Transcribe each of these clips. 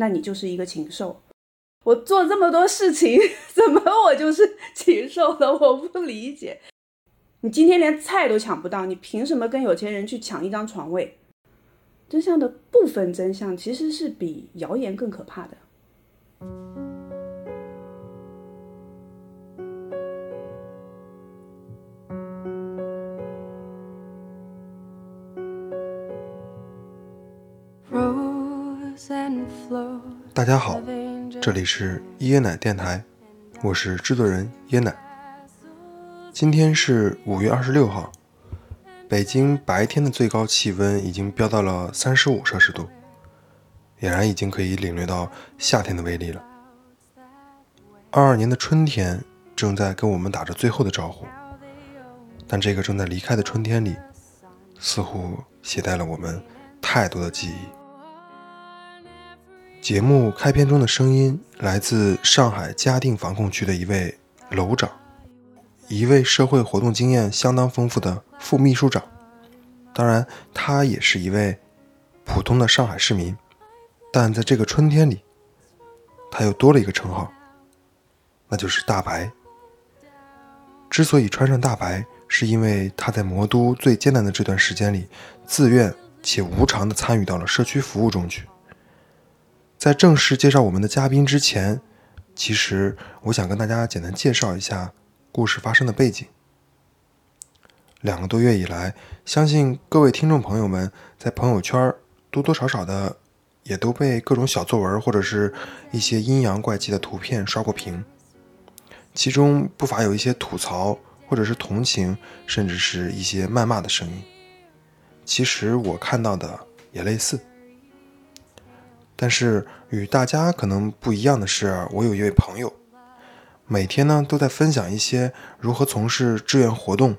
那你就是一个禽兽。我做这么多事情，怎么我就是禽兽了？我不理解。你今天连菜都抢不到，你凭什么跟有钱人去抢一张床位？真相的部分真相其实是比谣言更可怕的。大家好，这里是椰奶电台，我是制作人椰奶。今天是五月二十六号，北京白天的最高气温已经飙到了三十五摄氏度，俨然已经可以领略到夏天的威力了。二二年的春天正在跟我们打着最后的招呼，但这个正在离开的春天里，似乎携带了我们太多的记忆。节目开篇中的声音来自上海嘉定防控区的一位楼长，一位社会活动经验相当丰富的副秘书长。当然，他也是一位普通的上海市民。但在这个春天里，他又多了一个称号，那就是大白。之所以穿上大白，是因为他在魔都最艰难的这段时间里，自愿且无偿地参与到了社区服务中去。在正式介绍我们的嘉宾之前，其实我想跟大家简单介绍一下故事发生的背景。两个多月以来，相信各位听众朋友们在朋友圈多多少少的也都被各种小作文或者是一些阴阳怪气的图片刷过屏，其中不乏有一些吐槽或者是同情，甚至是一些谩骂的声音。其实我看到的也类似。但是与大家可能不一样的是，我有一位朋友，每天呢都在分享一些如何从事志愿活动，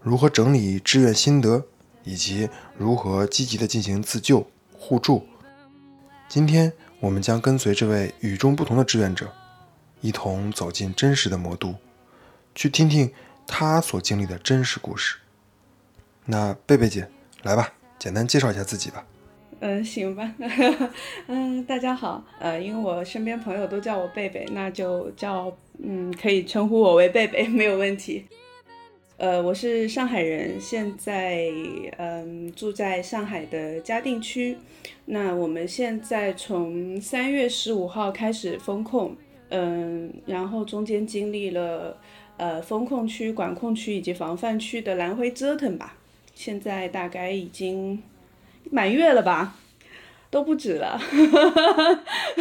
如何整理志愿心得，以及如何积极的进行自救互助。今天我们将跟随这位与众不同的志愿者，一同走进真实的魔都，去听听他所经历的真实故事。那贝贝姐，来吧，简单介绍一下自己吧。嗯，行吧。嗯，大家好。呃，因为我身边朋友都叫我贝贝，那就叫嗯，可以称呼我为贝贝，没有问题。呃，我是上海人，现在嗯住在上海的嘉定区。那我们现在从三月十五号开始封控，嗯，然后中间经历了呃封控区、管控区以及防范区的来回折腾吧。现在大概已经。满月了吧，都不止了，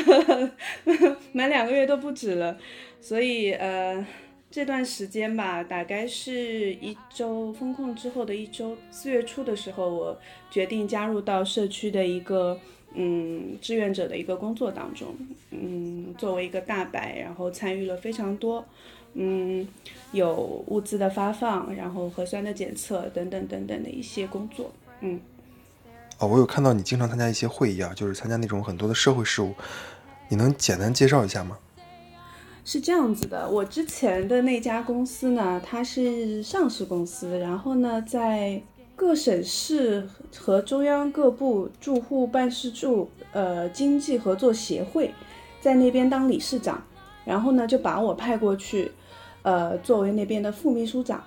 满两个月都不止了，所以呃这段时间吧，大概是一周封控之后的一周，四月初的时候，我决定加入到社区的一个嗯志愿者的一个工作当中，嗯作为一个大白，然后参与了非常多，嗯有物资的发放，然后核酸的检测等等等等的一些工作，嗯。哦，我有看到你经常参加一些会议啊，就是参加那种很多的社会事务，你能简单介绍一下吗？是这样子的，我之前的那家公司呢，它是上市公司，然后呢，在各省市和中央各部住户办事处呃经济合作协会，在那边当理事长，然后呢就把我派过去，呃作为那边的副秘书长。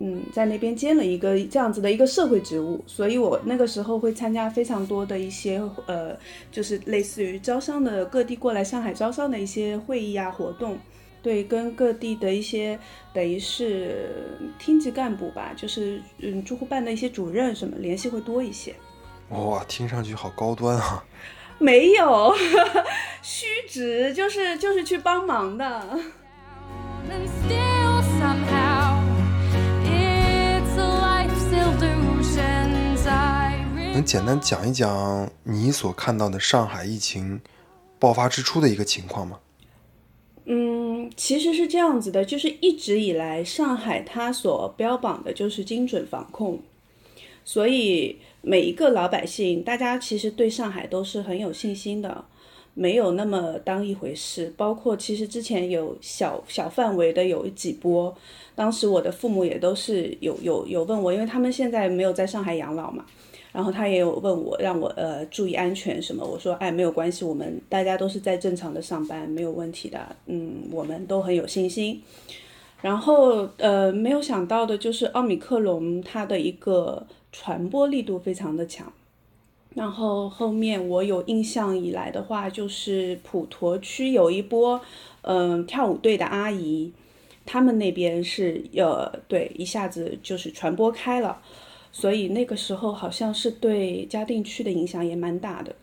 嗯，在那边兼了一个这样子的一个社会职务，所以我那个时候会参加非常多的一些呃，就是类似于招商的各地过来上海招商的一些会议啊活动，对，跟各地的一些等于是厅级干部吧，就是嗯住户办的一些主任什么联系会多一些。哇，听上去好高端啊！没有，虚职就是就是去帮忙的。能简单讲一讲你所看到的上海疫情爆发之初的一个情况吗？嗯，其实是这样子的，就是一直以来上海它所标榜的就是精准防控，所以每一个老百姓，大家其实对上海都是很有信心的，没有那么当一回事。包括其实之前有小小范围的有几波，当时我的父母也都是有有有问我，因为他们现在没有在上海养老嘛。然后他也有问我，让我呃注意安全什么。我说，哎，没有关系，我们大家都是在正常的上班，没有问题的。嗯，我们都很有信心。然后呃，没有想到的就是奥米克戎它的一个传播力度非常的强。然后后面我有印象以来的话，就是普陀区有一波嗯跳舞队的阿姨，他们那边是呃对一下子就是传播开了。所以那个时候好像是对嘉定区的影响也蛮大的，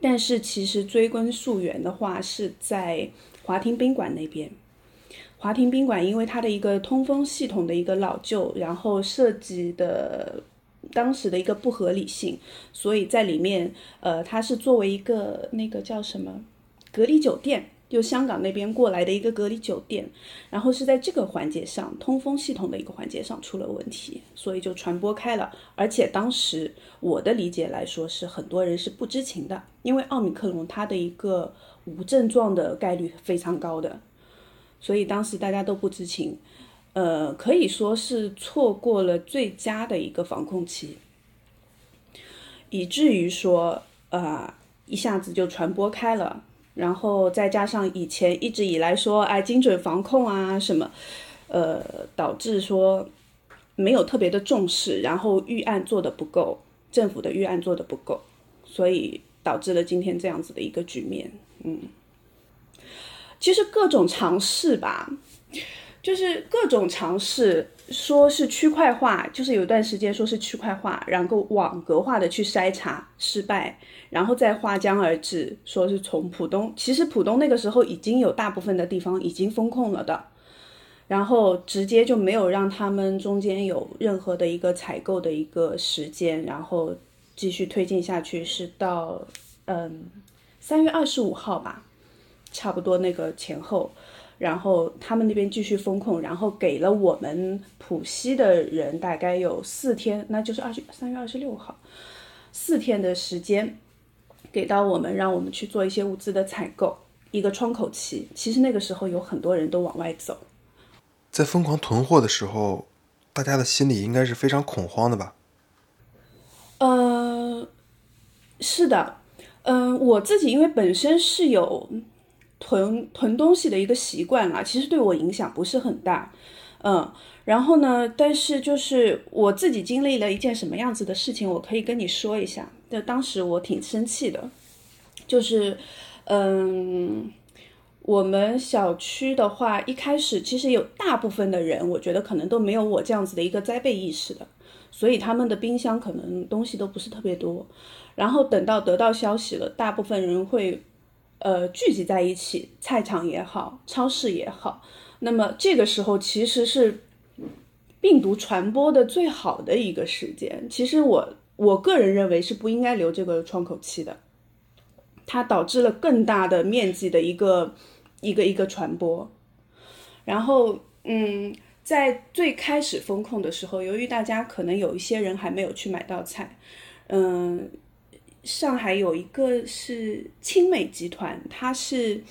但是其实追根溯源的话，是在华亭宾馆那边。华亭宾馆因为它的一个通风系统的一个老旧，然后设计的当时的一个不合理性，所以在里面，呃，它是作为一个那个叫什么隔离酒店。就香港那边过来的一个隔离酒店，然后是在这个环节上，通风系统的一个环节上出了问题，所以就传播开了。而且当时我的理解来说，是很多人是不知情的，因为奥密克戎它的一个无症状的概率非常高的，所以当时大家都不知情，呃，可以说是错过了最佳的一个防控期，以至于说，呃，一下子就传播开了。然后再加上以前一直以来说，哎，精准防控啊什么，呃，导致说没有特别的重视，然后预案做的不够，政府的预案做的不够，所以导致了今天这样子的一个局面。嗯，其实各种尝试吧，就是各种尝试，说是区块化，就是有段时间说是区块化，然后网格化的去筛查失败。然后再划江而治，说是从浦东，其实浦东那个时候已经有大部分的地方已经封控了的，然后直接就没有让他们中间有任何的一个采购的一个时间，然后继续推进下去，是到嗯三月二十五号吧，差不多那个前后，然后他们那边继续封控，然后给了我们浦西的人大概有四天，那就是二十三月二十六号，四天的时间。给到我们，让我们去做一些物资的采购，一个窗口期。其实那个时候有很多人都往外走，在疯狂囤货的时候，大家的心里应该是非常恐慌的吧？呃，是的，嗯，我自己因为本身是有囤囤东西的一个习惯啊，其实对我影响不是很大，嗯。然后呢？但是就是我自己经历了一件什么样子的事情，我可以跟你说一下。就当时我挺生气的，就是，嗯，我们小区的话，一开始其实有大部分的人，我觉得可能都没有我这样子的一个灾备意识的，所以他们的冰箱可能东西都不是特别多。然后等到得到消息了，大部分人会，呃，聚集在一起，菜场也好，超市也好，那么这个时候其实是。病毒传播的最好的一个时间，其实我我个人认为是不应该留这个窗口期的，它导致了更大的面积的一个一个一个传播。然后，嗯，在最开始封控的时候，由于大家可能有一些人还没有去买到菜，嗯，上海有一个是青美集团，它是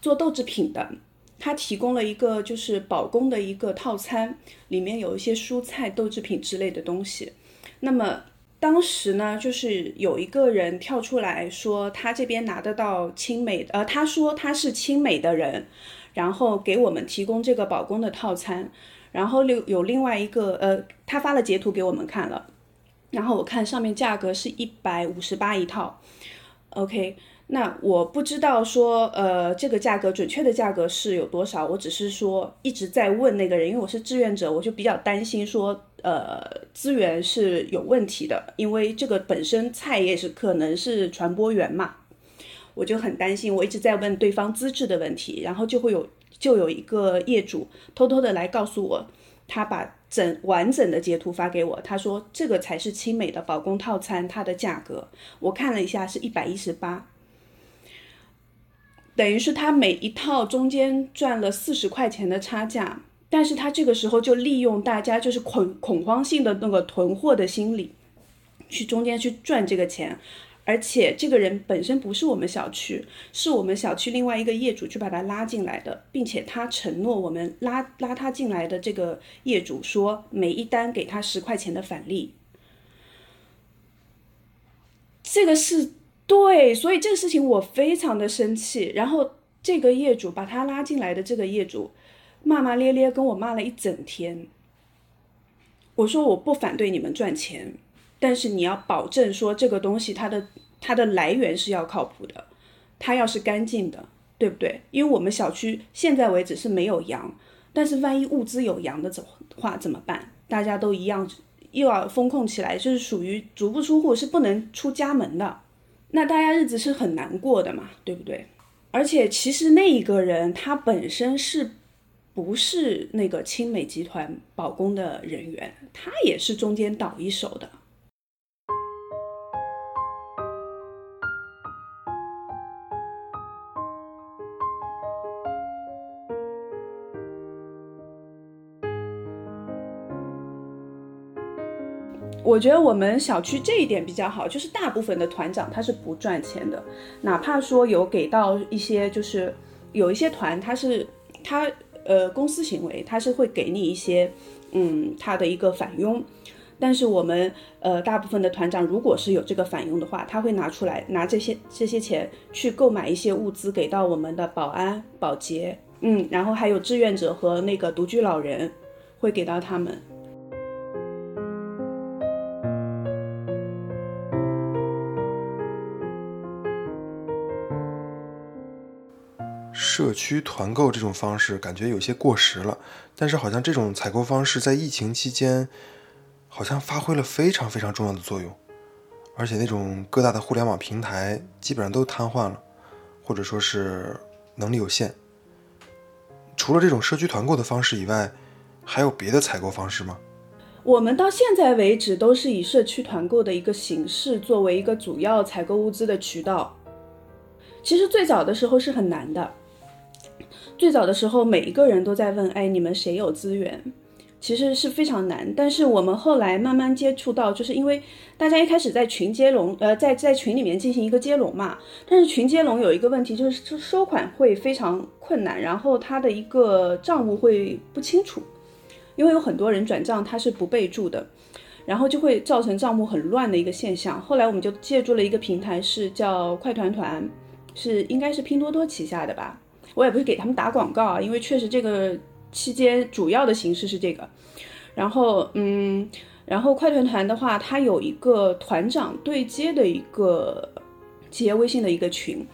做豆制品的。他提供了一个就是保供的一个套餐，里面有一些蔬菜、豆制品之类的东西。那么当时呢，就是有一个人跳出来说，他这边拿得到青美，呃，他说他是青美的人，然后给我们提供这个保供的套餐。然后有有另外一个，呃，他发了截图给我们看了，然后我看上面价格是一百五十八一套，OK。那我不知道说，呃，这个价格准确的价格是有多少？我只是说一直在问那个人，因为我是志愿者，我就比较担心说，呃，资源是有问题的，因为这个本身菜也是可能是传播源嘛，我就很担心。我一直在问对方资质的问题，然后就会有就有一个业主偷偷的来告诉我，他把整完整的截图发给我，他说这个才是青美的保供套餐，它的价格我看了一下是一百一十八。等于是他每一套中间赚了四十块钱的差价，但是他这个时候就利用大家就是恐恐慌性的那个囤货的心理，去中间去赚这个钱，而且这个人本身不是我们小区，是我们小区另外一个业主去把他拉进来的，并且他承诺我们拉拉他进来的这个业主说每一单给他十块钱的返利。这个是对，所以这个事情我非常的生气。然后这个业主把他拉进来的这个业主，骂骂咧咧跟我骂了一整天。我说我不反对你们赚钱，但是你要保证说这个东西它的它的来源是要靠谱的，它要是干净的，对不对？因为我们小区现在为止是没有羊，但是万一物资有羊的怎话怎么办？大家都一样。又要风控起来，就是属于足不出户，是不能出家门的，那大家日子是很难过的嘛，对不对？而且其实那一个人他本身是不是那个青美集团保供的人员，他也是中间倒一手的。我觉得我们小区这一点比较好，就是大部分的团长他是不赚钱的，哪怕说有给到一些，就是有一些团他是他呃公司行为，他是会给你一些嗯他的一个返佣，但是我们呃大部分的团长如果是有这个返佣的话，他会拿出来拿这些这些钱去购买一些物资给到我们的保安保洁，嗯，然后还有志愿者和那个独居老人会给到他们。社区团购这种方式感觉有些过时了，但是好像这种采购方式在疫情期间好像发挥了非常非常重要的作用，而且那种各大的互联网平台基本上都瘫痪了，或者说是能力有限。除了这种社区团购的方式以外，还有别的采购方式吗？我们到现在为止都是以社区团购的一个形式作为一个主要采购物资的渠道。其实最早的时候是很难的。最早的时候，每一个人都在问：“哎，你们谁有资源？”其实是非常难。但是我们后来慢慢接触到，就是因为大家一开始在群接龙，呃，在在群里面进行一个接龙嘛。但是群接龙有一个问题，就是收款会非常困难，然后他的一个账务会不清楚，因为有很多人转账他是不备注的，然后就会造成账目很乱的一个现象。后来我们就借助了一个平台，是叫快团团，是应该是拼多多旗下的吧。我也不是给他们打广告啊，因为确实这个期间主要的形式是这个。然后，嗯，然后快团团的话，它有一个团长对接的一个企业微信的一个群。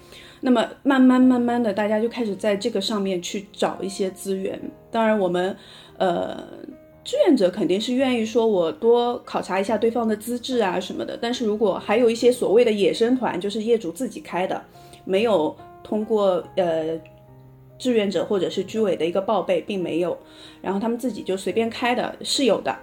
那么慢慢慢慢的，大家就开始在这个上面去找一些资源。当然，我们呃志愿者肯定是愿意说我多考察一下对方的资质啊什么的。但是如果还有一些所谓的野生团，就是业主自己开的，没有通过呃。志愿者或者是居委的一个报备并没有，然后他们自己就随便开的是有的，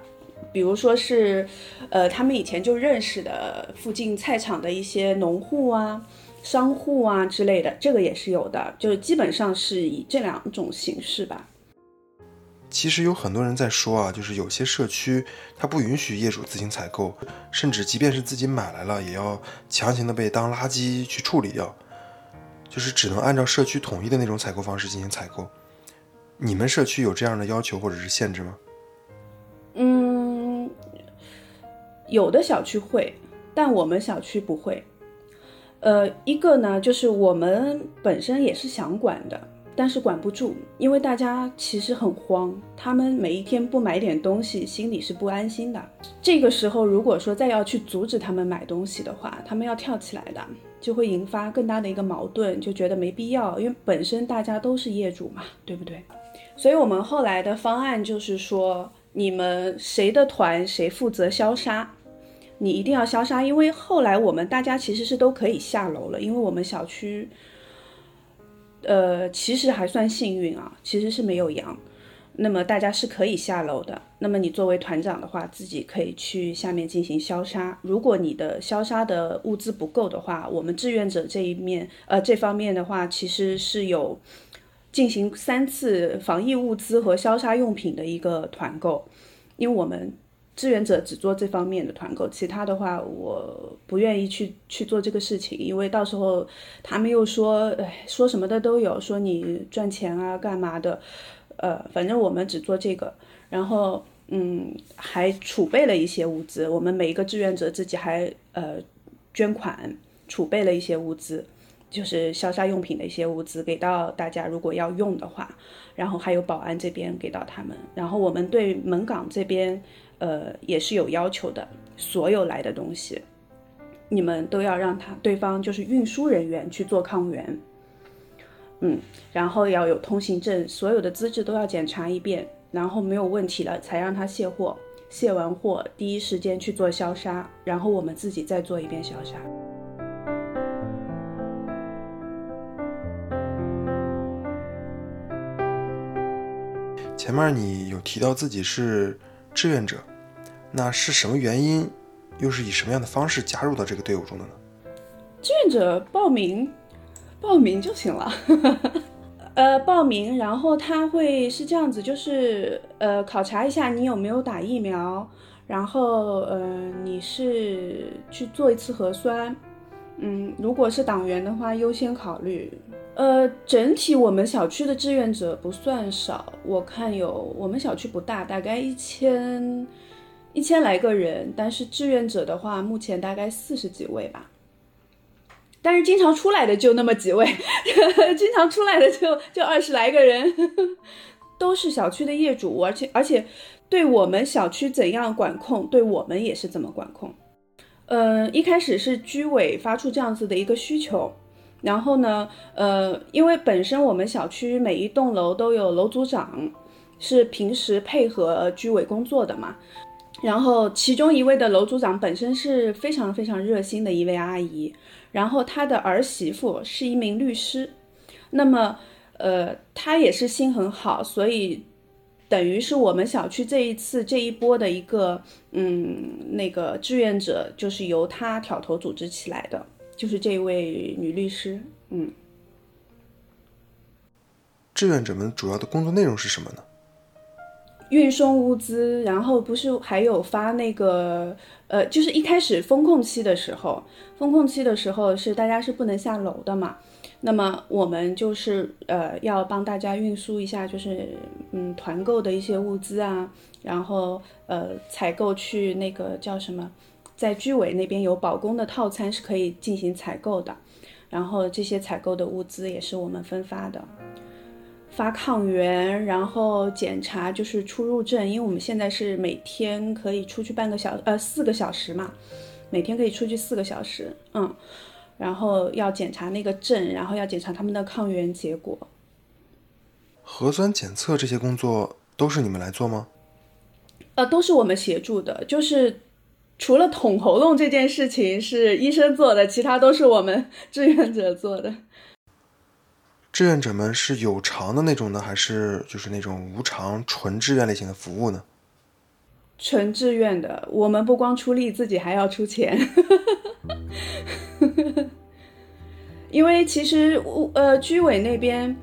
比如说是，呃，他们以前就认识的附近菜场的一些农户啊、商户啊之类的，这个也是有的，就是基本上是以这两种形式吧。其实有很多人在说啊，就是有些社区它不允许业主自行采购，甚至即便是自己买来了，也要强行的被当垃圾去处理掉。就是只能按照社区统一的那种采购方式进行采购，你们社区有这样的要求或者是限制吗？嗯，有的小区会，但我们小区不会。呃，一个呢，就是我们本身也是想管的。但是管不住，因为大家其实很慌，他们每一天不买点东西，心里是不安心的。这个时候，如果说再要去阻止他们买东西的话，他们要跳起来的，就会引发更大的一个矛盾，就觉得没必要，因为本身大家都是业主嘛，对不对？所以我们后来的方案就是说，你们谁的团谁负责消杀，你一定要消杀，因为后来我们大家其实是都可以下楼了，因为我们小区。呃，其实还算幸运啊，其实是没有羊，那么大家是可以下楼的。那么你作为团长的话，自己可以去下面进行消杀。如果你的消杀的物资不够的话，我们志愿者这一面，呃，这方面的话，其实是有进行三次防疫物资和消杀用品的一个团购，因为我们。志愿者只做这方面的团购，其他的话我不愿意去去做这个事情，因为到时候他们又说，哎，说什么的都有，说你赚钱啊，干嘛的，呃，反正我们只做这个，然后嗯，还储备了一些物资，我们每一个志愿者自己还呃捐款，储备了一些物资，就是消杀用品的一些物资给到大家，如果要用的话，然后还有保安这边给到他们，然后我们对门岗这边，呃，也是有要求的，所有来的东西，你们都要让他对方就是运输人员去做抗原，嗯，然后要有通行证，所有的资质都要检查一遍，然后没有问题了才让他卸货。卸完货，第一时间去做消杀，然后我们自己再做一遍消杀。前面你有提到自己是志愿者，那是什么原因，又是以什么样的方式加入到这个队伍中的呢？志愿者报名，报名就行了。呃，报名，然后他会是这样子，就是呃，考察一下你有没有打疫苗，然后呃，你是去做一次核酸，嗯，如果是党员的话，优先考虑。呃，整体我们小区的志愿者不算少，我看有我们小区不大，大概一千一千来个人，但是志愿者的话，目前大概四十几位吧。但是经常出来的就那么几位，经常出来的就就二十来个人，都是小区的业主，而且而且对我们小区怎样管控，对我们也是怎么管控。嗯，一开始是居委发出这样子的一个需求，然后呢，呃，因为本身我们小区每一栋楼都有楼组长，是平时配合居委工作的嘛。然后其中一位的楼组长本身是非常非常热心的一位阿姨。然后他的儿媳妇是一名律师，那么，呃，他也是心很好，所以等于是我们小区这一次这一波的一个，嗯，那个志愿者就是由他挑头组织起来的，就是这位女律师，嗯。志愿者们主要的工作内容是什么呢？运送物资，然后不是还有发那个，呃，就是一开始封控期的时候，封控期的时候是大家是不能下楼的嘛，那么我们就是呃要帮大家运输一下，就是嗯团购的一些物资啊，然后呃采购去那个叫什么，在居委那边有保供的套餐是可以进行采购的，然后这些采购的物资也是我们分发的。发抗原，然后检查就是出入证，因为我们现在是每天可以出去半个小呃四个小时嘛，每天可以出去四个小时，嗯，然后要检查那个证，然后要检查他们的抗原结果。核酸检测这些工作都是你们来做吗？呃，都是我们协助的，就是除了捅喉咙这件事情是医生做的，其他都是我们志愿者做的。志愿者们是有偿的那种呢，还是就是那种无偿纯志愿类型的服务呢？纯志愿的，我们不光出力，自己还要出钱。因为其实呃，居委那边，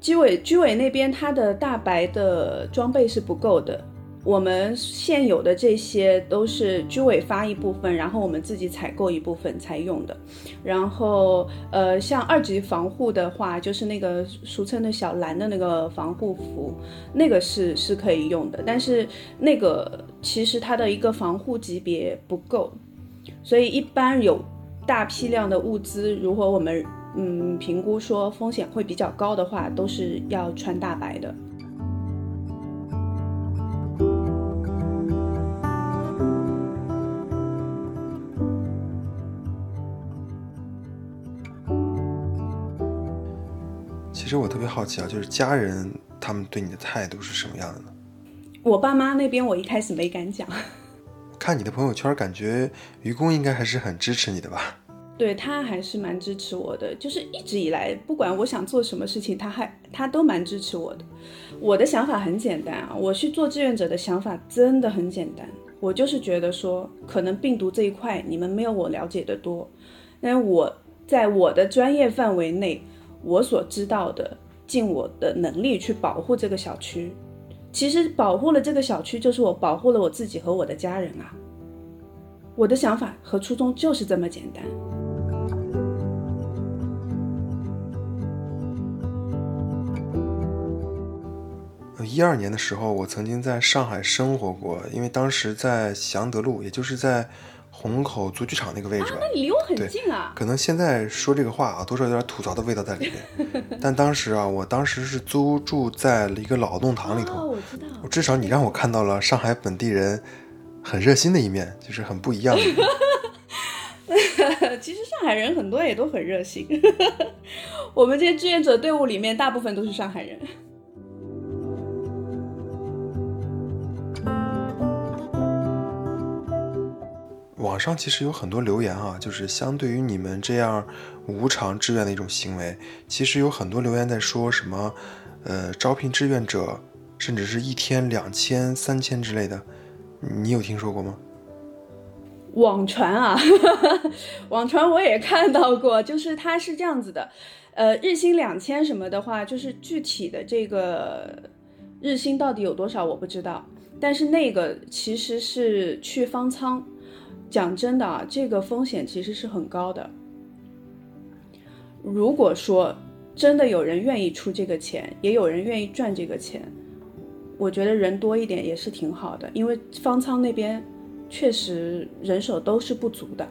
居委居委那边，他的大白的装备是不够的。我们现有的这些都是居委发一部分，然后我们自己采购一部分才用的。然后，呃，像二级防护的话，就是那个俗称的小蓝的那个防护服，那个是是可以用的。但是那个其实它的一个防护级别不够，所以一般有大批量的物资，如果我们嗯评估说风险会比较高的话，都是要穿大白的。实我特别好奇啊，就是家人他们对你的态度是什么样的呢？我爸妈那边我一开始没敢讲。看你的朋友圈，感觉愚公应该还是很支持你的吧？对他还是蛮支持我的，就是一直以来，不管我想做什么事情，他还他都蛮支持我的。我的想法很简单啊，我去做志愿者的想法真的很简单，我就是觉得说，可能病毒这一块你们没有我了解的多，但我在我的专业范围内。我所知道的，尽我的能力去保护这个小区。其实保护了这个小区，就是我保护了我自己和我的家人啊。我的想法和初衷就是这么简单。一二年的时候，我曾经在上海生活过，因为当时在祥德路，也就是在虹口足球场那个位置吧。那你离我很近啊。可能现在说这个话啊，多少有点吐槽的味道在里面。但当时啊，我当时是租住在了一个老弄堂里哦，头，我知道。至少你让我看到了上海本地人很热心的一面，就是很不一样的一面。其实上海人很多也都很热心，我们这些志愿者队伍里面大部分都是上海人。网上其实有很多留言啊，就是相对于你们这样无偿志愿的一种行为，其实有很多留言在说什么，呃，招聘志愿者，甚至是一天两千、三千之类的，你有听说过吗？网传啊，网传我也看到过，就是它是这样子的，呃，日薪两千什么的话，就是具体的这个日薪到底有多少我不知道，但是那个其实是去方舱，讲真的啊，这个风险其实是很高的。如果说真的有人愿意出这个钱，也有人愿意赚这个钱，我觉得人多一点也是挺好的，因为方舱那边。确实人手都是不足的。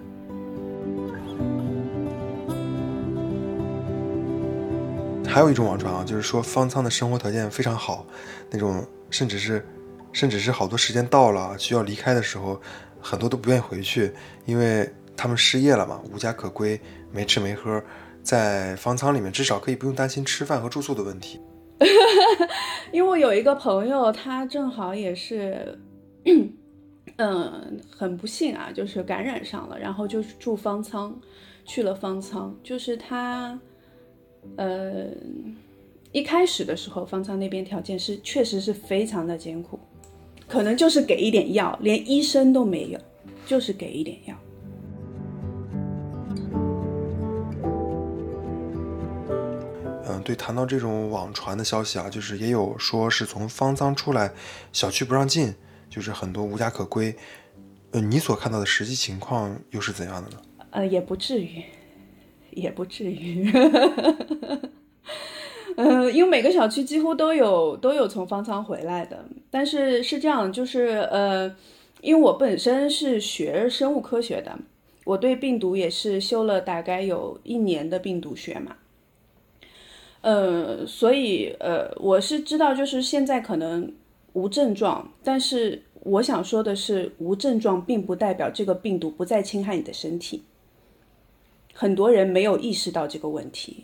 还有一种网传啊，就是说方舱的生活条件非常好，那种甚至是，甚至是好多时间到了需要离开的时候，很多都不愿意回去，因为他们失业了嘛，无家可归，没吃没喝，在方舱里面至少可以不用担心吃饭和住宿的问题。因为我有一个朋友，他正好也是。嗯，很不幸啊，就是感染上了，然后就住方舱，去了方舱。就是他，呃，一开始的时候，方舱那边条件是确实是非常的艰苦，可能就是给一点药，连医生都没有，就是给一点药。嗯，对，谈到这种网传的消息啊，就是也有说是从方舱出来，小区不让进。就是很多无家可归，呃，你所看到的实际情况又是怎样的呢？呃，也不至于，也不至于，嗯，因为每个小区几乎都有都有从方舱回来的，但是是这样，就是呃，因为我本身是学生物科学的，我对病毒也是修了大概有一年的病毒学嘛，呃，所以呃，我是知道，就是现在可能。无症状，但是我想说的是，无症状并不代表这个病毒不再侵害你的身体。很多人没有意识到这个问题，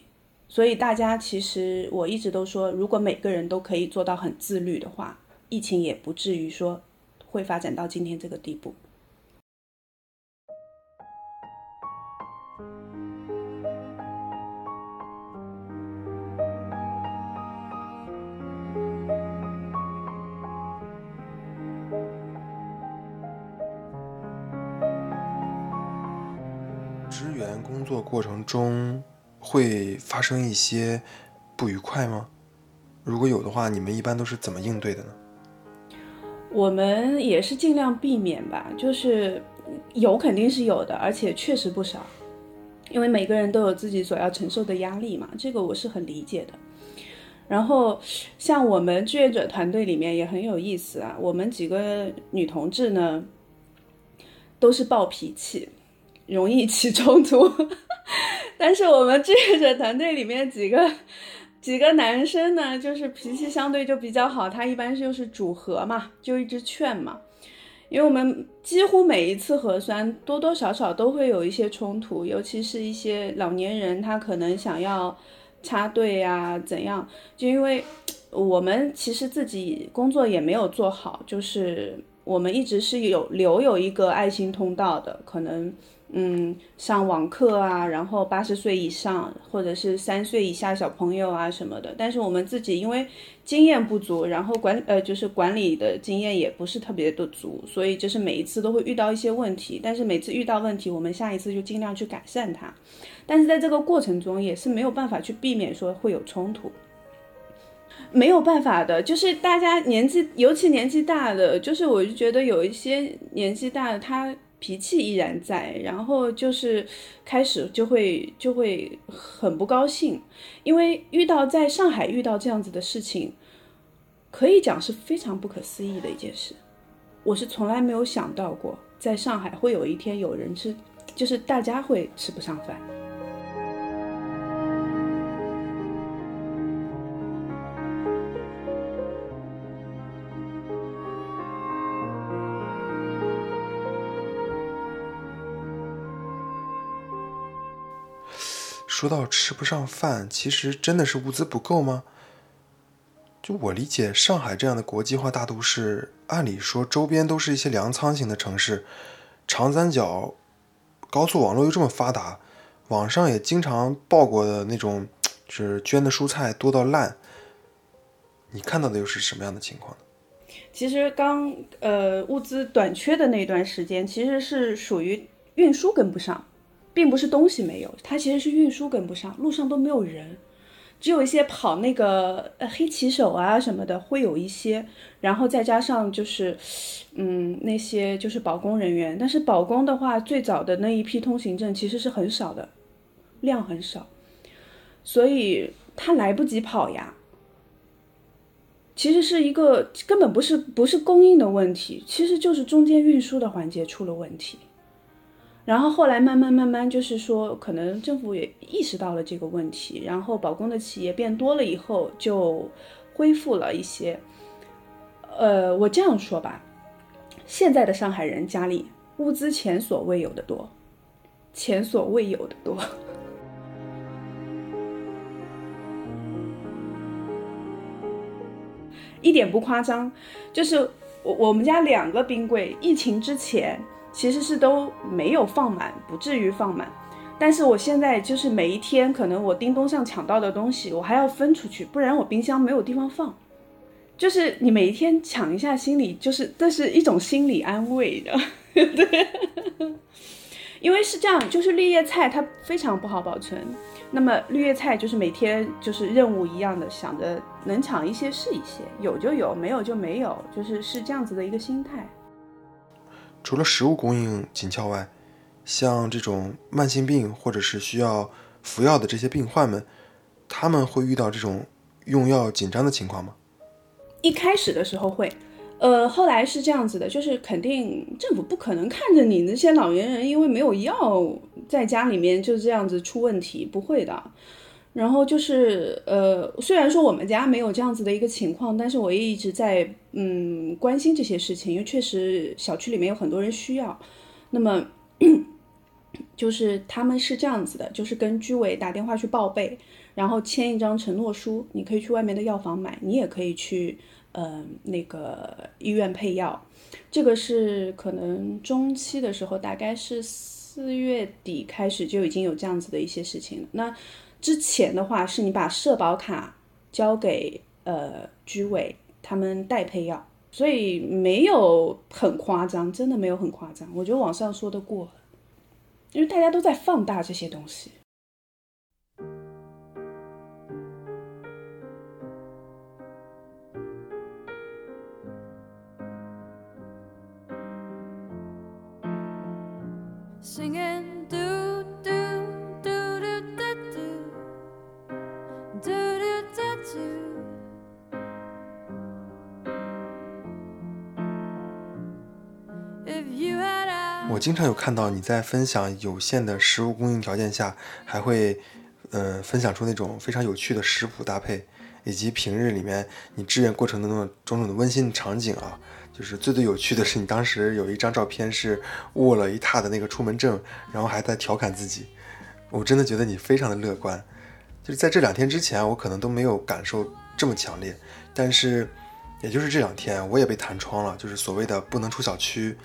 所以大家其实我一直都说，如果每个人都可以做到很自律的话，疫情也不至于说会发展到今天这个地步。支援工作过程中会发生一些不愉快吗？如果有的话，你们一般都是怎么应对的呢？我们也是尽量避免吧，就是有肯定是有的，而且确实不少，因为每个人都有自己所要承受的压力嘛，这个我是很理解的。然后像我们志愿者团队里面也很有意思啊，我们几个女同志呢都是暴脾气。容易起冲突，但是我们志愿者团队里面几个 几个男生呢，就是脾气相对就比较好，他一般就是主和嘛，就一直劝嘛。因为我们几乎每一次核酸多多少少都会有一些冲突，尤其是一些老年人，他可能想要插队呀怎样，就因为我们其实自己工作也没有做好，就是我们一直是有留有一个爱心通道的，可能。嗯，上网课啊，然后八十岁以上或者是三岁以下小朋友啊什么的。但是我们自己因为经验不足，然后管呃就是管理的经验也不是特别的足，所以就是每一次都会遇到一些问题。但是每次遇到问题，我们下一次就尽量去改善它。但是在这个过程中也是没有办法去避免说会有冲突，没有办法的，就是大家年纪尤其年纪大的，就是我就觉得有一些年纪大的他。脾气依然在，然后就是开始就会就会很不高兴，因为遇到在上海遇到这样子的事情，可以讲是非常不可思议的一件事。我是从来没有想到过，在上海会有一天有人吃，就是大家会吃不上饭。说到吃不上饭，其实真的是物资不够吗？就我理解，上海这样的国际化大都市，按理说周边都是一些粮仓型的城市，长三角高速网络又这么发达，网上也经常报过的那种，就是捐的蔬菜多到烂。你看到的又是什么样的情况呢？其实刚呃物资短缺的那段时间，其实是属于运输跟不上。并不是东西没有，它其实是运输跟不上，路上都没有人，只有一些跑那个呃黑骑手啊什么的会有一些，然后再加上就是，嗯那些就是保工人员，但是保工的话，最早的那一批通行证其实是很少的，量很少，所以他来不及跑呀。其实是一个根本不是不是供应的问题，其实就是中间运输的环节出了问题。然后后来慢慢慢慢，就是说，可能政府也意识到了这个问题，然后保供的企业变多了以后，就恢复了一些。呃，我这样说吧，现在的上海人家里物资前所未有的多，前所未有的多，一点不夸张，就是我我们家两个冰柜，疫情之前。其实是都没有放满，不至于放满。但是我现在就是每一天，可能我叮咚上抢到的东西，我还要分出去，不然我冰箱没有地方放。就是你每一天抢一下，心里就是这是一种心理安慰的，对。因为是这样，就是绿叶菜它非常不好保存。那么绿叶菜就是每天就是任务一样的，想着能抢一些是一些，有就有，没有就没有，就是是这样子的一个心态。除了食物供应紧俏外，像这种慢性病或者是需要服药的这些病患们，他们会遇到这种用药紧张的情况吗？一开始的时候会，呃，后来是这样子的，就是肯定政府不可能看着你那些老年人因为没有药在家里面就这样子出问题，不会的。然后就是，呃，虽然说我们家没有这样子的一个情况，但是我也一直在嗯关心这些事情，因为确实小区里面有很多人需要。那么就是他们是这样子的，就是跟居委打电话去报备，然后签一张承诺书，你可以去外面的药房买，你也可以去呃那个医院配药。这个是可能中期的时候，大概是四月底开始就已经有这样子的一些事情了。那之前的话是你把社保卡交给呃居委，他们代配药，所以没有很夸张，真的没有很夸张。我觉得网上说的过，因为大家都在放大这些东西。经常有看到你在分享有限的食物供应条件下，还会，呃，分享出那种非常有趣的食谱搭配，以及平日里面你志愿过程的那种种种的温馨场景啊。就是最最有趣的是，你当时有一张照片是握了一沓的那个出门证，然后还在调侃自己。我真的觉得你非常的乐观。就是在这两天之前，我可能都没有感受这么强烈，但是也就是这两天，我也被弹窗了，就是所谓的不能出小区。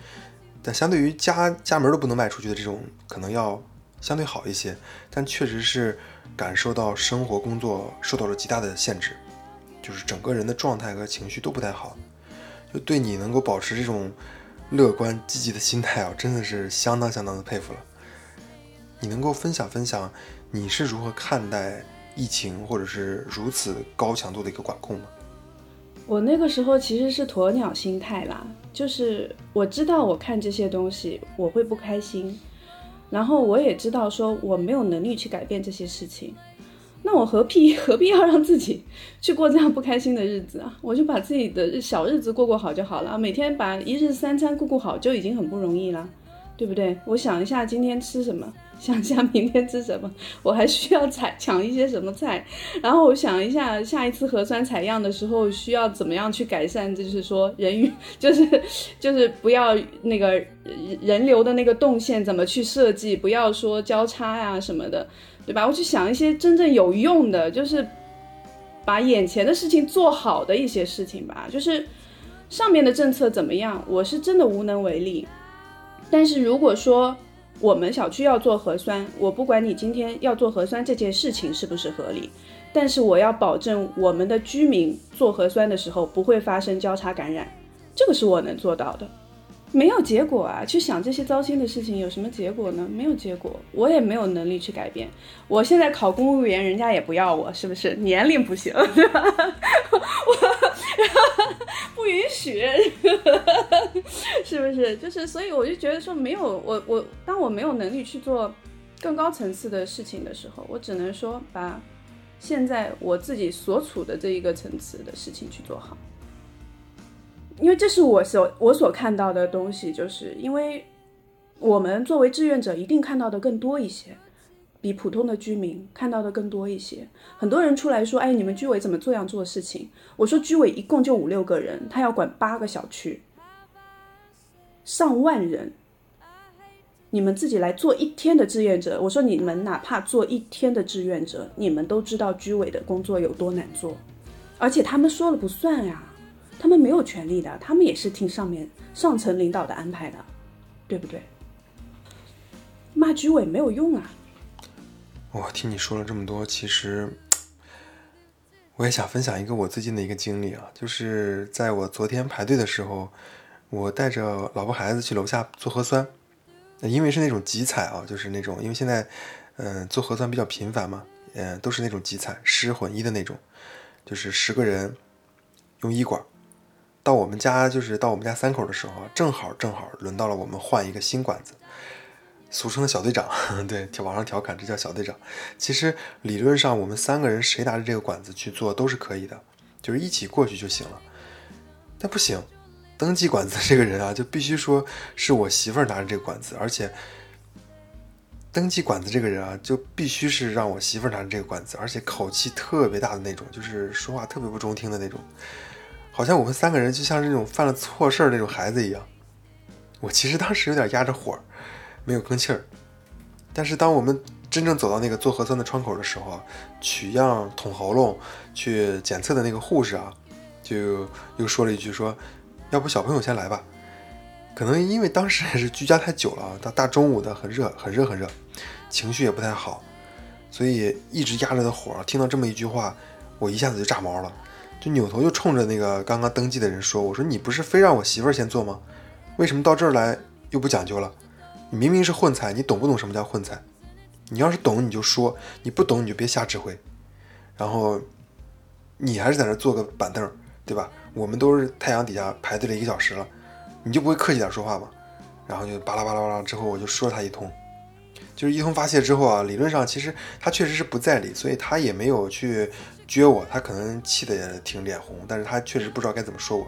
但相对于家家门都不能迈出去的这种，可能要相对好一些，但确实是感受到生活工作受到了极大的限制，就是整个人的状态和情绪都不太好。就对你能够保持这种乐观积极的心态啊，真的是相当相当的佩服了。你能够分享分享你是如何看待疫情或者是如此高强度的一个管控吗？我那个时候其实是鸵鸟心态啦，就是我知道我看这些东西我会不开心，然后我也知道说我没有能力去改变这些事情，那我何必 何必要让自己去过这样不开心的日子啊？我就把自己的小日子过过好就好了，每天把一日三餐过过好就已经很不容易了，对不对？我想一下今天吃什么。想一下明天吃什么，我还需要采抢一些什么菜，然后我想一下下一次核酸采样的时候需要怎么样去改善，就是说人与就是就是不要那个人流的那个动线怎么去设计，不要说交叉呀什么的，对吧？我去想一些真正有用的，就是把眼前的事情做好的一些事情吧。就是上面的政策怎么样，我是真的无能为力。但是如果说，我们小区要做核酸，我不管你今天要做核酸这件事情是不是合理，但是我要保证我们的居民做核酸的时候不会发生交叉感染，这个是我能做到的。没有结果啊，去想这些糟心的事情有什么结果呢？没有结果，我也没有能力去改变。我现在考公务员，人家也不要我，是不是？年龄不行，对吧？我不允许，是不是？就是，所以我就觉得说，没有我我，当我没有能力去做更高层次的事情的时候，我只能说把现在我自己所处的这一个层次的事情去做好。因为这是我所我所看到的东西，就是因为我们作为志愿者，一定看到的更多一些，比普通的居民看到的更多一些。很多人出来说：“哎，你们居委怎么这样做事情？”我说：“居委一共就五六个人，他要管八个小区，上万人，你们自己来做一天的志愿者。”我说：“你们哪怕做一天的志愿者，你们都知道居委的工作有多难做，而且他们说了不算呀。”他们没有权利的，他们也是听上面上层领导的安排的，对不对？骂居委没有用啊！我听你说了这么多，其实 我也想分享一个我最近的一个经历啊，就是在我昨天排队的时候，我带着老婆孩子去楼下做核酸，因为是那种集采啊，就是那种因为现在嗯做核酸比较频繁嘛，嗯都是那种集采湿混一的那种，就是十个人用一管。到我们家就是到我们家三口的时候，正好正好轮到了我们换一个新管子，俗称的小队长。对，网上调侃这叫小队长。其实理论上我们三个人谁拿着这个管子去做都是可以的，就是一起过去就行了。但不行，登记管子这个人啊，就必须说是我媳妇儿拿着这个管子，而且登记管子这个人啊，就必须是让我媳妇拿着这个管子，而且口气特别大的那种，就是说话特别不中听的那种。好像我们三个人就像是那种犯了错事儿那种孩子一样，我其实当时有点压着火，没有吭气儿。但是当我们真正走到那个做核酸的窗口的时候，取样、捅喉咙、去检测的那个护士啊，就又说了一句说：“要不小朋友先来吧。”可能因为当时也是居家太久了，到大中午的很热、很热、很热，情绪也不太好，所以一直压着的火，听到这么一句话，我一下子就炸毛了。就扭头就冲着那个刚刚登记的人说：“我说你不是非让我媳妇儿先做吗？为什么到这儿来又不讲究了？你明明是混菜，你懂不懂什么叫混菜？你要是懂你就说，你不懂你就别瞎指挥。然后你还是在那坐个板凳，对吧？我们都是太阳底下排队了一个小时了，你就不会客气点说话吗？然后就巴拉巴拉巴拉，之后我就说了他一通，就是一通发泄之后啊，理论上其实他确实是不在理，所以他也没有去。”撅我，他可能气得也挺脸红，但是他确实不知道该怎么说我，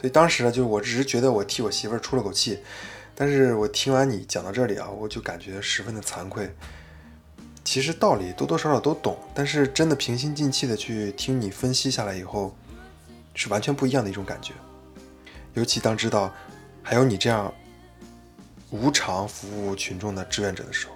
所以当时呢，就是我只是觉得我替我媳妇儿出了口气，但是我听完你讲到这里啊，我就感觉十分的惭愧。其实道理多多少少都懂，但是真的平心静气的去听你分析下来以后，是完全不一样的一种感觉。尤其当知道还有你这样无偿服务群众的志愿者的时候。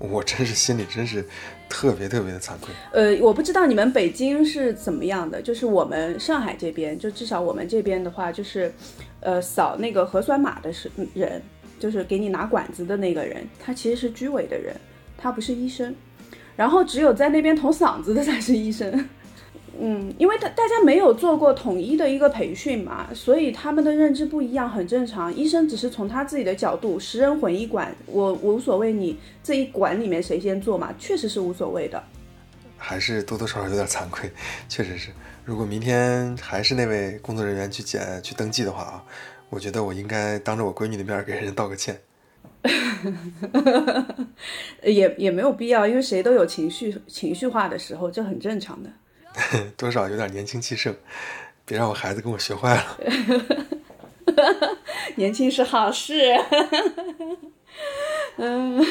我真是心里真是特别特别的惭愧。呃，我不知道你们北京是怎么样的，就是我们上海这边，就至少我们这边的话，就是，呃，扫那个核酸码的是人，就是给你拿管子的那个人，他其实是居委的人，他不是医生，然后只有在那边捅嗓子的才是医生。嗯，因为大大家没有做过统一的一个培训嘛，所以他们的认知不一样，很正常。医生只是从他自己的角度，十人混一管，我无所谓，你这一管里面谁先做嘛，确实是无所谓的。还是多多少少有点惭愧，确实是。如果明天还是那位工作人员去检去登记的话啊，我觉得我应该当着我闺女的面给人道个歉。也也没有必要，因为谁都有情绪情绪化的时候，这很正常的。多少有点年轻气盛，别让我孩子跟我学坏了。年轻是好事。嗯。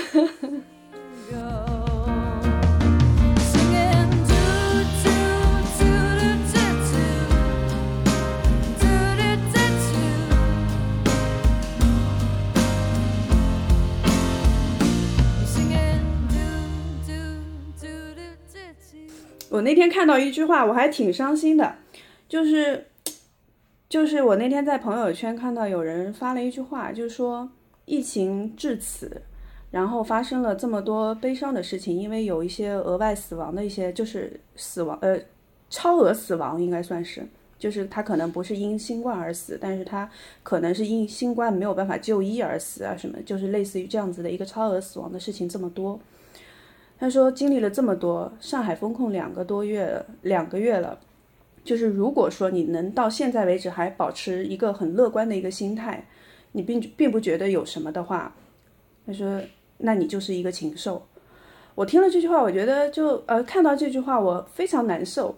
我那天看到一句话，我还挺伤心的，就是，就是我那天在朋友圈看到有人发了一句话，就是说疫情至此，然后发生了这么多悲伤的事情，因为有一些额外死亡的一些，就是死亡，呃，超额死亡应该算是，就是他可能不是因新冠而死，但是他可能是因新冠没有办法就医而死啊什么，就是类似于这样子的一个超额死亡的事情这么多。他说：“经历了这么多，上海封控两个多月，两个月了，就是如果说你能到现在为止还保持一个很乐观的一个心态，你并并不觉得有什么的话，他说，那你就是一个禽兽。”我听了这句话，我觉得就呃，看到这句话我非常难受，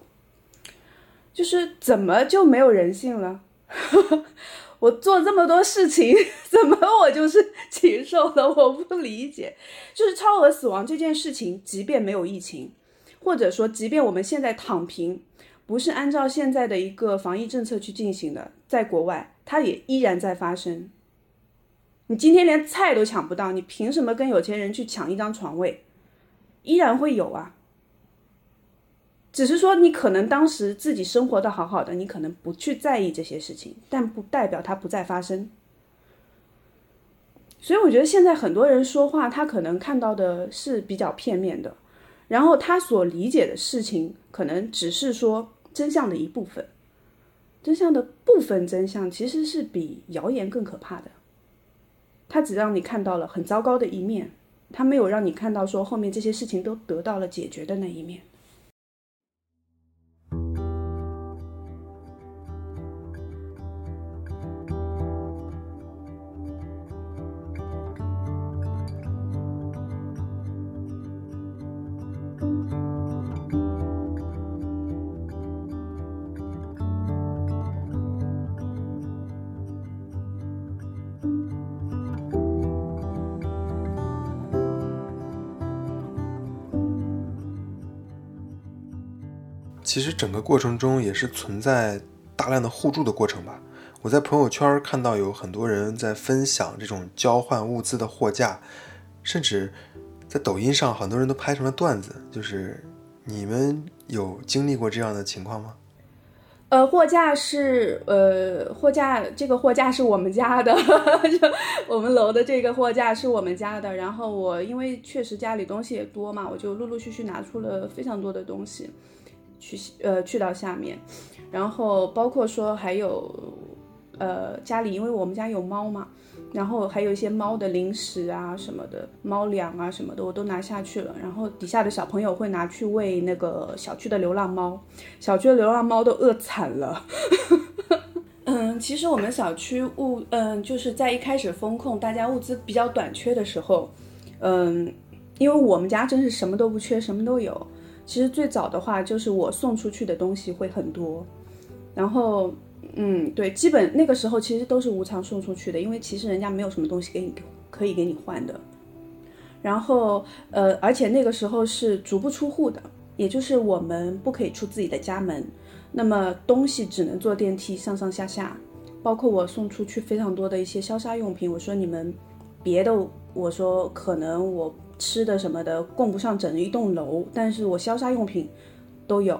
就是怎么就没有人性了？我做这么多事情，怎么我就是禽兽了？我不理解。就是超额死亡这件事情，即便没有疫情，或者说即便我们现在躺平，不是按照现在的一个防疫政策去进行的，在国外它也依然在发生。你今天连菜都抢不到，你凭什么跟有钱人去抢一张床位？依然会有啊。只是说你可能当时自己生活的好好的，你可能不去在意这些事情，但不代表它不再发生。所以我觉得现在很多人说话，他可能看到的是比较片面的，然后他所理解的事情可能只是说真相的一部分，真相的部分真相其实是比谣言更可怕的。他只让你看到了很糟糕的一面，他没有让你看到说后面这些事情都得到了解决的那一面。其实整个过程中也是存在大量的互助的过程吧。我在朋友圈看到有很多人在分享这种交换物资的货架，甚至在抖音上很多人都拍成了段子。就是你们有经历过这样的情况吗？呃，货架是呃货架，这个货架是我们家的，就我们楼的这个货架是我们家的。然后我因为确实家里东西也多嘛，我就陆陆续续拿出了非常多的东西。去呃去到下面，然后包括说还有，呃家里因为我们家有猫嘛，然后还有一些猫的零食啊什么的，猫粮啊什么的我都拿下去了。然后底下的小朋友会拿去喂那个小区的流浪猫，小区的流浪猫都饿惨了。嗯，其实我们小区物嗯就是在一开始风控，大家物资比较短缺的时候，嗯，因为我们家真是什么都不缺，什么都有。其实最早的话，就是我送出去的东西会很多，然后，嗯，对，基本那个时候其实都是无偿送出去的，因为其实人家没有什么东西给你可以给你换的。然后，呃，而且那个时候是足不出户的，也就是我们不可以出自己的家门，那么东西只能坐电梯上上下下，包括我送出去非常多的一些消杀用品，我说你们别的，我说可能我。吃的什么的供不上整一栋楼，但是我消杀用品都有。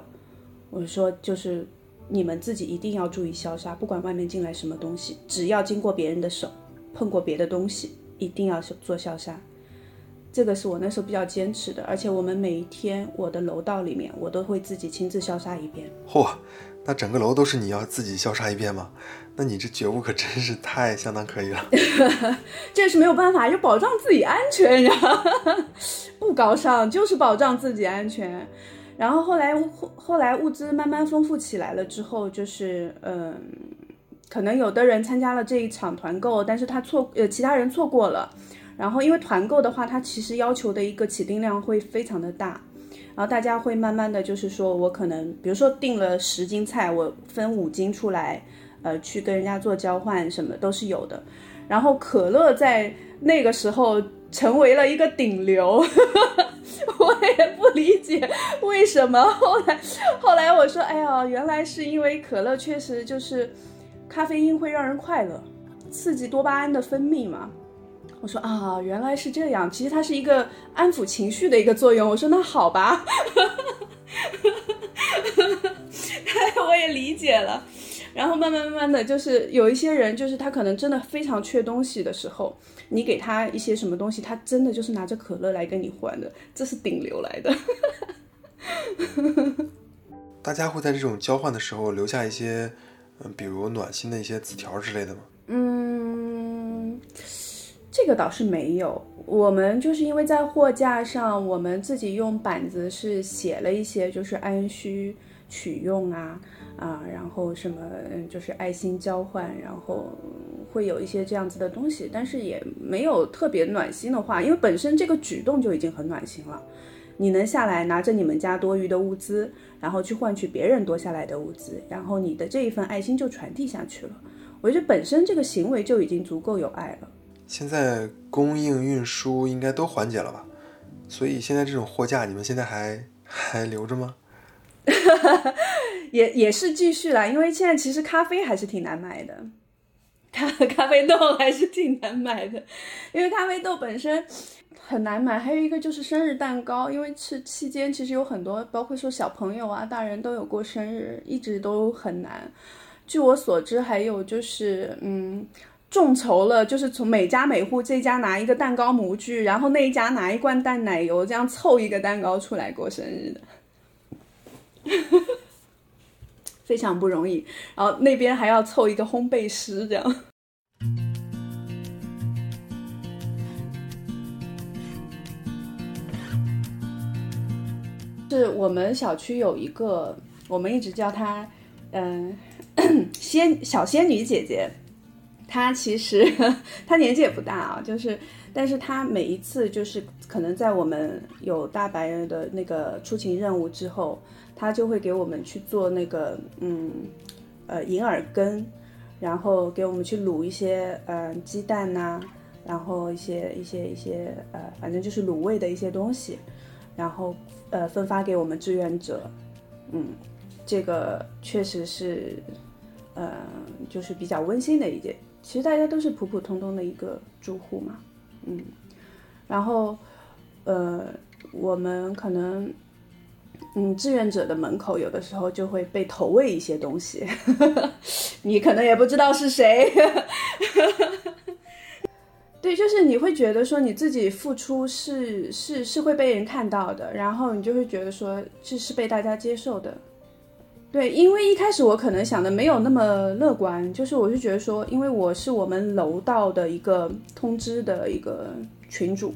我说就是你们自己一定要注意消杀，不管外面进来什么东西，只要经过别人的手，碰过别的东西，一定要做消杀。这个是我那时候比较坚持的，而且我们每一天我的楼道里面，我都会自己亲自消杀一遍。嚯！那整个楼都是你要自己消杀一遍吗？那你这觉悟可真是太相当可以了。这是没有办法，要保障自己安全呀，不高尚，就是保障自己安全。然后后来后后来物资慢慢丰富起来了之后，就是嗯，可能有的人参加了这一场团购，但是他错呃其他人错过了，然后因为团购的话，它其实要求的一个起订量会非常的大，然后大家会慢慢的就是说我可能比如说订了十斤菜，我分五斤出来，呃，去跟人家做交换什么都是有的。然后可乐在那个时候成为了一个顶流，我也不理解为什么。后来，后来我说，哎呀，原来是因为可乐确实就是咖啡因会让人快乐，刺激多巴胺的分泌嘛。我说啊，原来是这样，其实它是一个安抚情绪的一个作用。我说那好吧，我也理解了。然后慢慢慢慢的就是有一些人，就是他可能真的非常缺东西的时候，你给他一些什么东西，他真的就是拿着可乐来跟你换的，这是顶流来的。大家会在这种交换的时候留下一些，嗯，比如暖心的一些字条之类的吗？嗯，这个倒是没有。我们就是因为在货架上，我们自己用板子是写了一些，就是按需取用啊。啊，然后什么，就是爱心交换，然后会有一些这样子的东西，但是也没有特别暖心的话，因为本身这个举动就已经很暖心了。你能下来拿着你们家多余的物资，然后去换取别人多下来的物资，然后你的这一份爱心就传递下去了。我觉得本身这个行为就已经足够有爱了。现在供应运输应该都缓解了吧？所以现在这种货架你们现在还 还留着吗？也也是继续啦，因为现在其实咖啡还是挺难买的，咖咖啡豆还是挺难买的，因为咖啡豆本身很难买。还有一个就是生日蛋糕，因为是期间其实有很多，包括说小朋友啊、大人都有过生日，一直都很难。据我所知，还有就是嗯，众筹了，就是从每家每户这家拿一个蛋糕模具，然后那一家拿一罐淡奶油，这样凑一个蛋糕出来过生日的。非常不容易，然后那边还要凑一个烘焙师，这样。是我们小区有一个，我们一直叫她，嗯，仙小仙女姐姐。他其实他年纪也不大啊，就是，但是他每一次就是可能在我们有大白人的那个出勤任务之后。他就会给我们去做那个，嗯，呃，银耳羹，然后给我们去卤一些，呃，鸡蛋呐，然后一些一些一些，呃，反正就是卤味的一些东西，然后，呃，分发给我们志愿者，嗯，这个确实是，呃，就是比较温馨的一件。其实大家都是普普通通的一个住户嘛，嗯，然后，呃，我们可能。嗯，志愿者的门口有的时候就会被投喂一些东西，你可能也不知道是谁。对，就是你会觉得说你自己付出是是是会被人看到的，然后你就会觉得说这是被大家接受的。对，因为一开始我可能想的没有那么乐观，就是我是觉得说，因为我是我们楼道的一个通知的一个群主。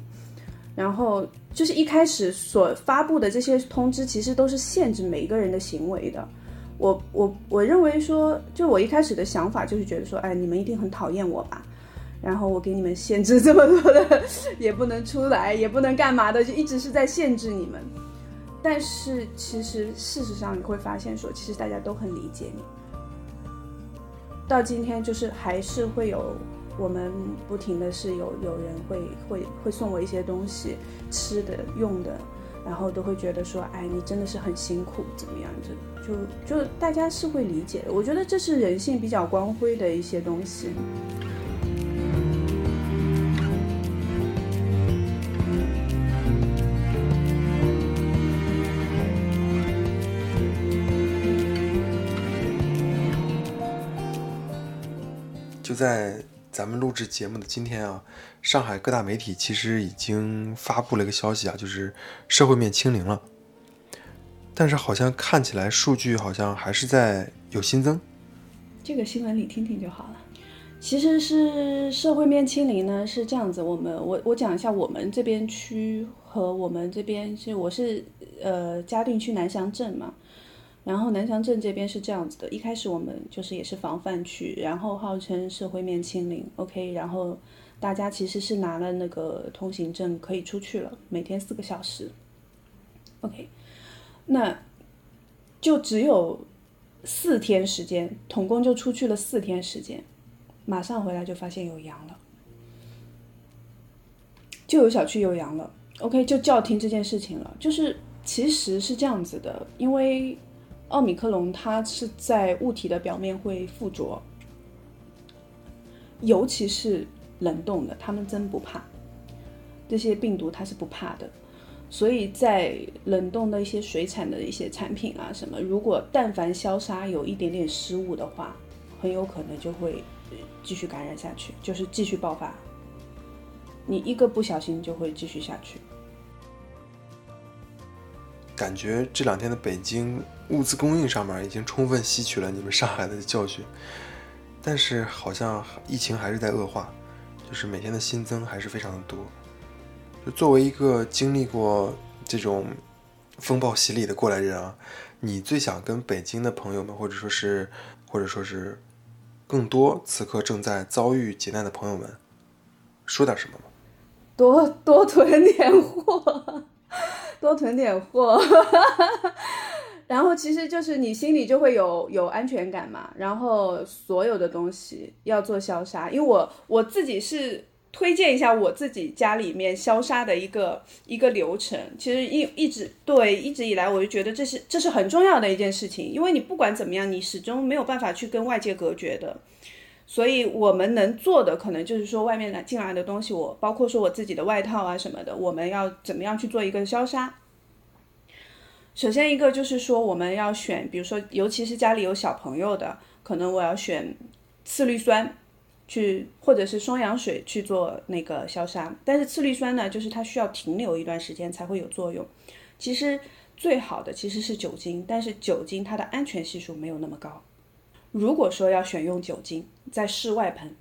然后就是一开始所发布的这些通知，其实都是限制每一个人的行为的。我我我认为说，就我一开始的想法就是觉得说，哎，你们一定很讨厌我吧？然后我给你们限制这么多的，也不能出来，也不能干嘛的，就一直是在限制你们。但是其实事实上你会发现说，其实大家都很理解你。到今天就是还是会有。我们不停的是有有人会会会送我一些东西，吃的用的，然后都会觉得说，哎，你真的是很辛苦，怎么样？就就就大家是会理解的。我觉得这是人性比较光辉的一些东西。就在。咱们录制节目的今天啊，上海各大媒体其实已经发布了一个消息啊，就是社会面清零了。但是好像看起来数据好像还是在有新增。这个新闻里听听就好了。其实是社会面清零呢，是这样子。我们我我讲一下我们这边区和我们这边是我是呃嘉定区南翔镇嘛。然后南翔镇这边是这样子的，一开始我们就是也是防范区，然后号称社会面清零，OK，然后大家其实是拿了那个通行证可以出去了，每天四个小时。OK，那就只有四天时间，统共就出去了四天时间，马上回来就发现有阳了，就有小区有阳了。OK，就叫停这件事情了。就是其实是这样子的，因为奥米克戎它是在物体的表面会附着，尤其是冷冻的，他们真不怕这些病毒，它是不怕的。所以在冷冻的一些水产的一些产品啊什么，如果但凡消杀有一点点失误的话，很有可能就会继续感染下去，就是继续爆发。你一个不小心就会继续下去。感觉这两天的北京物资供应上面已经充分吸取了你们上海的教训，但是好像疫情还是在恶化，就是每天的新增还是非常的多。就作为一个经历过这种风暴洗礼的过来人啊，你最想跟北京的朋友们，或者说是或者说是更多此刻正在遭遇劫难的朋友们说点什么吗？多多囤点货，多囤点货，然后其实就是你心里就会有有安全感嘛。然后所有的东西要做消杀，因为我我自己是推荐一下我自己家里面消杀的一个一个流程。其实一一直对一直以来我就觉得这是这是很重要的一件事情，因为你不管怎么样，你始终没有办法去跟外界隔绝的。所以我们能做的可能就是说，外面来进来的东西，我包括说我自己的外套啊什么的，我们要怎么样去做一个消杀？首先一个就是说，我们要选，比如说，尤其是家里有小朋友的，可能我要选次氯酸去，或者是双氧水去做那个消杀。但是次氯酸呢，就是它需要停留一段时间才会有作用。其实最好的其实是酒精，但是酒精它的安全系数没有那么高。如果说要选用酒精，在室外喷，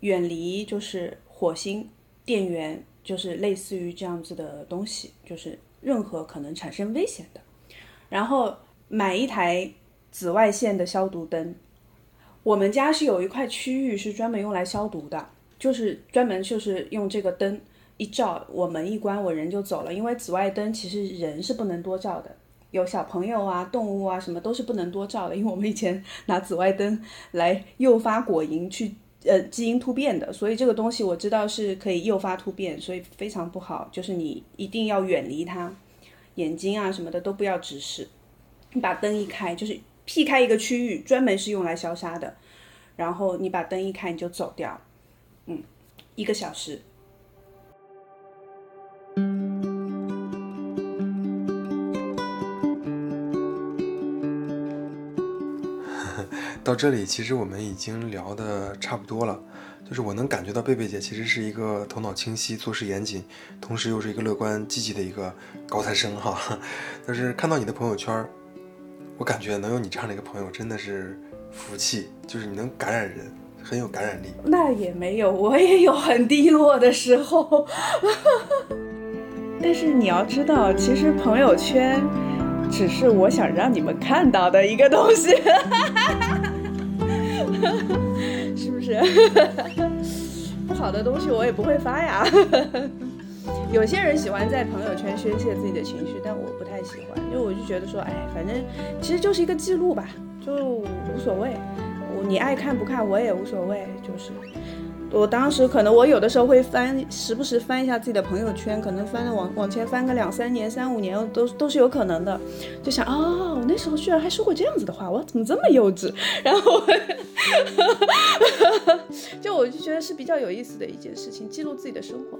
远离就是火星、电源，就是类似于这样子的东西，就是任何可能产生危险的。然后买一台紫外线的消毒灯，我们家是有一块区域是专门用来消毒的，就是专门就是用这个灯一照，我门一关，我人就走了。因为紫外灯其实人是不能多照的。有小朋友啊、动物啊，什么都是不能多照的，因为我们以前拿紫外灯来诱发果蝇去呃基因突变的，所以这个东西我知道是可以诱发突变，所以非常不好，就是你一定要远离它，眼睛啊什么的都不要直视。你把灯一开，就是辟开一个区域，专门是用来消杀的，然后你把灯一开，你就走掉，嗯，一个小时。到这里，其实我们已经聊的差不多了。就是我能感觉到贝贝姐其实是一个头脑清晰、做事严谨，同时又是一个乐观积极的一个高材生哈。但是看到你的朋友圈，我感觉能有你这样的一个朋友真的是福气，就是你能感染人，很有感染力。那也没有，我也有很低落的时候。但是你要知道，其实朋友圈只是我想让你们看到的一个东西。哈哈哈 是不是？不好的东西我也不会发呀。有些人喜欢在朋友圈宣泄自己的情绪，但我不太喜欢，因为我就觉得说，哎，反正其实就是一个记录吧，就无所谓。我你爱看不看我也无所谓，就是。我当时可能我有的时候会翻，时不时翻一下自己的朋友圈，可能翻了往往前翻个两三年、三五年，都都是有可能的。就想哦，我那时候居然还说过这样子的话，我怎么这么幼稚？然后，就我就觉得是比较有意思的一件事情，记录自己的生活。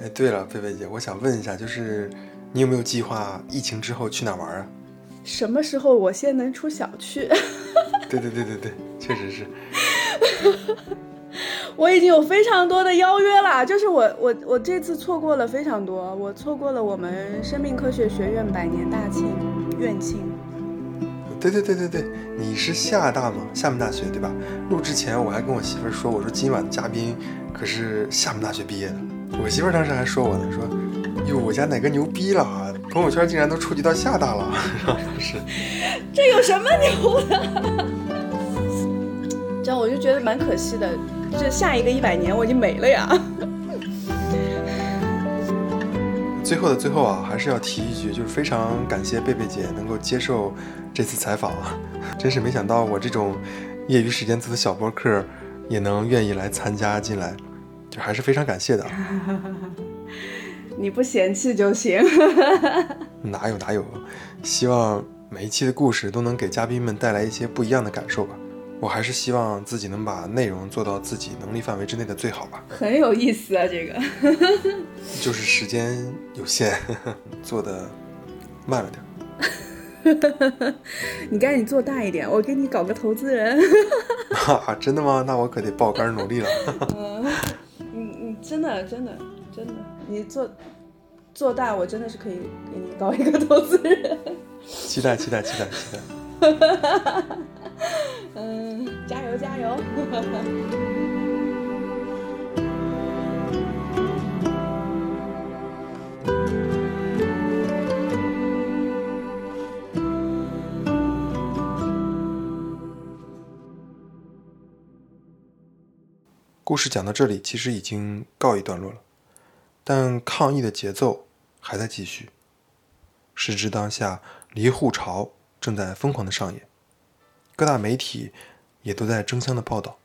哎，对了，菲菲姐，我想问一下，就是你有没有计划疫情之后去哪玩啊？什么时候我先能出小区？对对对对对，确实是。我已经有非常多的邀约了，就是我我我这次错过了非常多，我错过了我们生命科学学院百年大庆院庆。对对对对对，你是厦大吗？厦门大学对吧？录之前我还跟我媳妇说，我说今晚的嘉宾可是厦门大学毕业的。我媳妇当时还说我呢，说哟我家哪个牛逼了啊，朋友圈竟然都触及到厦大了，是。这有什么牛的？这样我就觉得蛮可惜的。这下一个一百年我已经没了呀。最后的最后啊，还是要提一句，就是非常感谢贝贝姐能够接受这次采访啊，真是没想到我这种业余时间做的小播客也能愿意来参加进来，就还是非常感谢的。你不嫌弃就行。哪有哪有，希望每一期的故事都能给嘉宾们带来一些不一样的感受吧。我还是希望自己能把内容做到自己能力范围之内的最好吧。很有意思啊，这个。就是时间有限，做的慢了点。你赶紧做大一点，我给你搞个投资人。啊，真的吗？那我可得爆肝努力了。嗯，你你真的真的真的，你做做大，我真的是可以给你搞一个投资人。期待期待期待期待。嗯，加油加油！故事讲到这里，其实已经告一段落了，但抗议的节奏还在继续。时至当下，离沪潮正在疯狂的上演。各大媒体也都在争相的报道，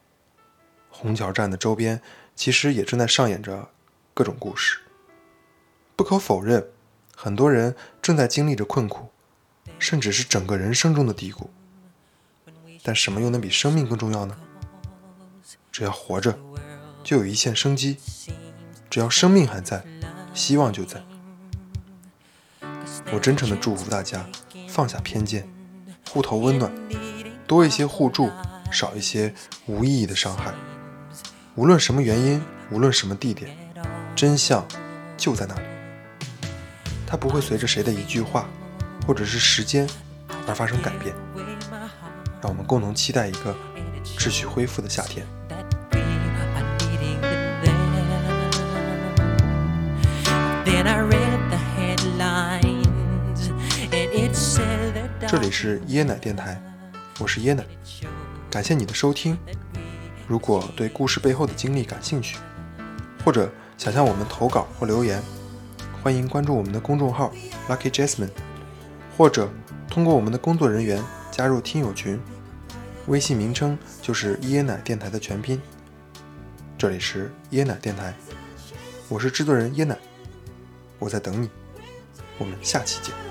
虹桥站的周边其实也正在上演着各种故事。不可否认，很多人正在经历着困苦，甚至是整个人生中的低谷。但什么又能比生命更重要呢？只要活着，就有一线生机；只要生命还在，希望就在。我真诚的祝福大家放下偏见，互投温暖。多一些互助，少一些无意义的伤害。无论什么原因，无论什么地点，真相就在那里。它不会随着谁的一句话，或者是时间而发生改变。让我们共同期待一个秩序恢复的夏天。这里是椰奶电台。我是耶奶，感谢你的收听。如果对故事背后的经历感兴趣，或者想向我们投稿或留言，欢迎关注我们的公众号 Lucky Jasmine，或者通过我们的工作人员加入听友群，微信名称就是椰奶电台的全拼。这里是椰奶电台，我是制作人椰奶，我在等你，我们下期见。